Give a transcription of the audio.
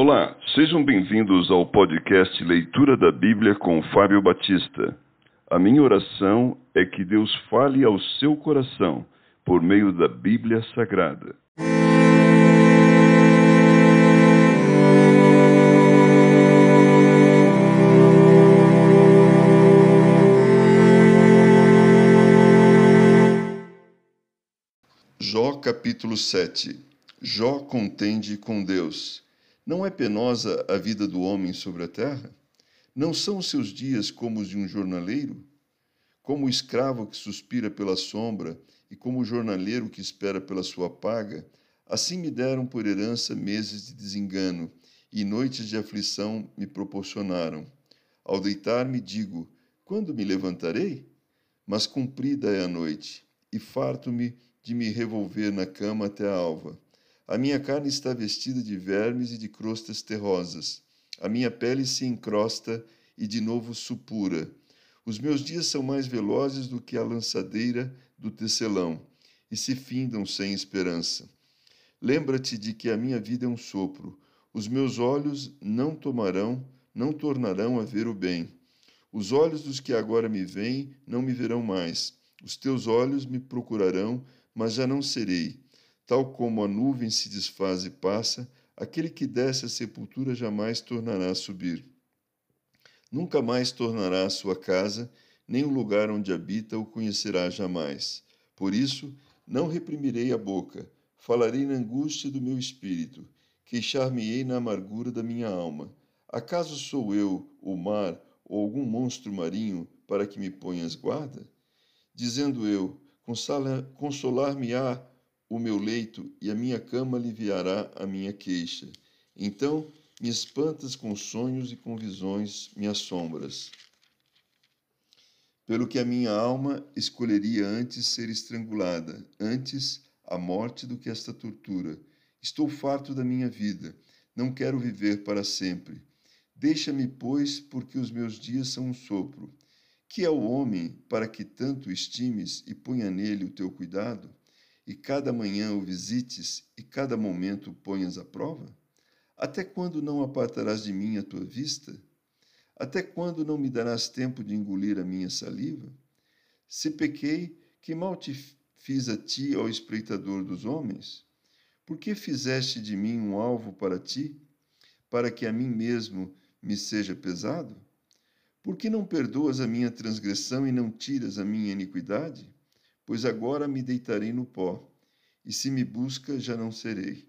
Olá, sejam bem-vindos ao podcast Leitura da Bíblia com Fábio Batista. A minha oração é que Deus fale ao seu coração por meio da Bíblia Sagrada. Jó capítulo 7 Jó contende com Deus. Não é penosa a vida do homem sobre a terra? Não são os seus dias como os de um jornaleiro? Como o escravo que suspira pela sombra e como o jornaleiro que espera pela sua paga, assim me deram por herança meses de desengano e noites de aflição me proporcionaram. Ao deitar-me, digo: quando me levantarei? Mas cumprida é a noite, e farto-me de me revolver na cama até a alva. A minha carne está vestida de vermes e de crostas terrosas. A minha pele se encrosta e de novo supura. Os meus dias são mais velozes do que a lançadeira do tecelão e se findam sem esperança. Lembra-te de que a minha vida é um sopro. Os meus olhos não tomarão, não tornarão a ver o bem. Os olhos dos que agora me veem não me verão mais. Os teus olhos me procurarão, mas já não serei. Tal como a nuvem se desfaz e passa, aquele que desce à sepultura jamais tornará a subir. Nunca mais tornará à sua casa, nem o lugar onde habita o conhecerá jamais. Por isso, não reprimirei a boca, falarei na angústia do meu espírito, queixar-me-ei na amargura da minha alma. Acaso sou eu, o mar, ou algum monstro marinho, para que me ponhas guarda? Dizendo eu, consolar-me-á o meu leito e a minha cama aliviará a minha queixa. Então me espantas com sonhos e com visões, me assombras. Pelo que a minha alma escolheria antes ser estrangulada, antes a morte do que esta tortura. Estou farto da minha vida, não quero viver para sempre. Deixa-me, pois, porque os meus dias são um sopro. Que é o homem para que tanto estimes e ponha nele o teu cuidado? E cada manhã o visites e cada momento o ponhas à prova? Até quando não apartarás de mim a tua vista? Até quando não me darás tempo de engolir a minha saliva? Se pequei, que mal te fiz a ti, ó espreitador dos homens? Por que fizeste de mim um alvo para ti, para que a mim mesmo me seja pesado? Por que não perdoas a minha transgressão e não tiras a minha iniquidade? Pois agora me deitarei no pó, e se me busca, já não serei.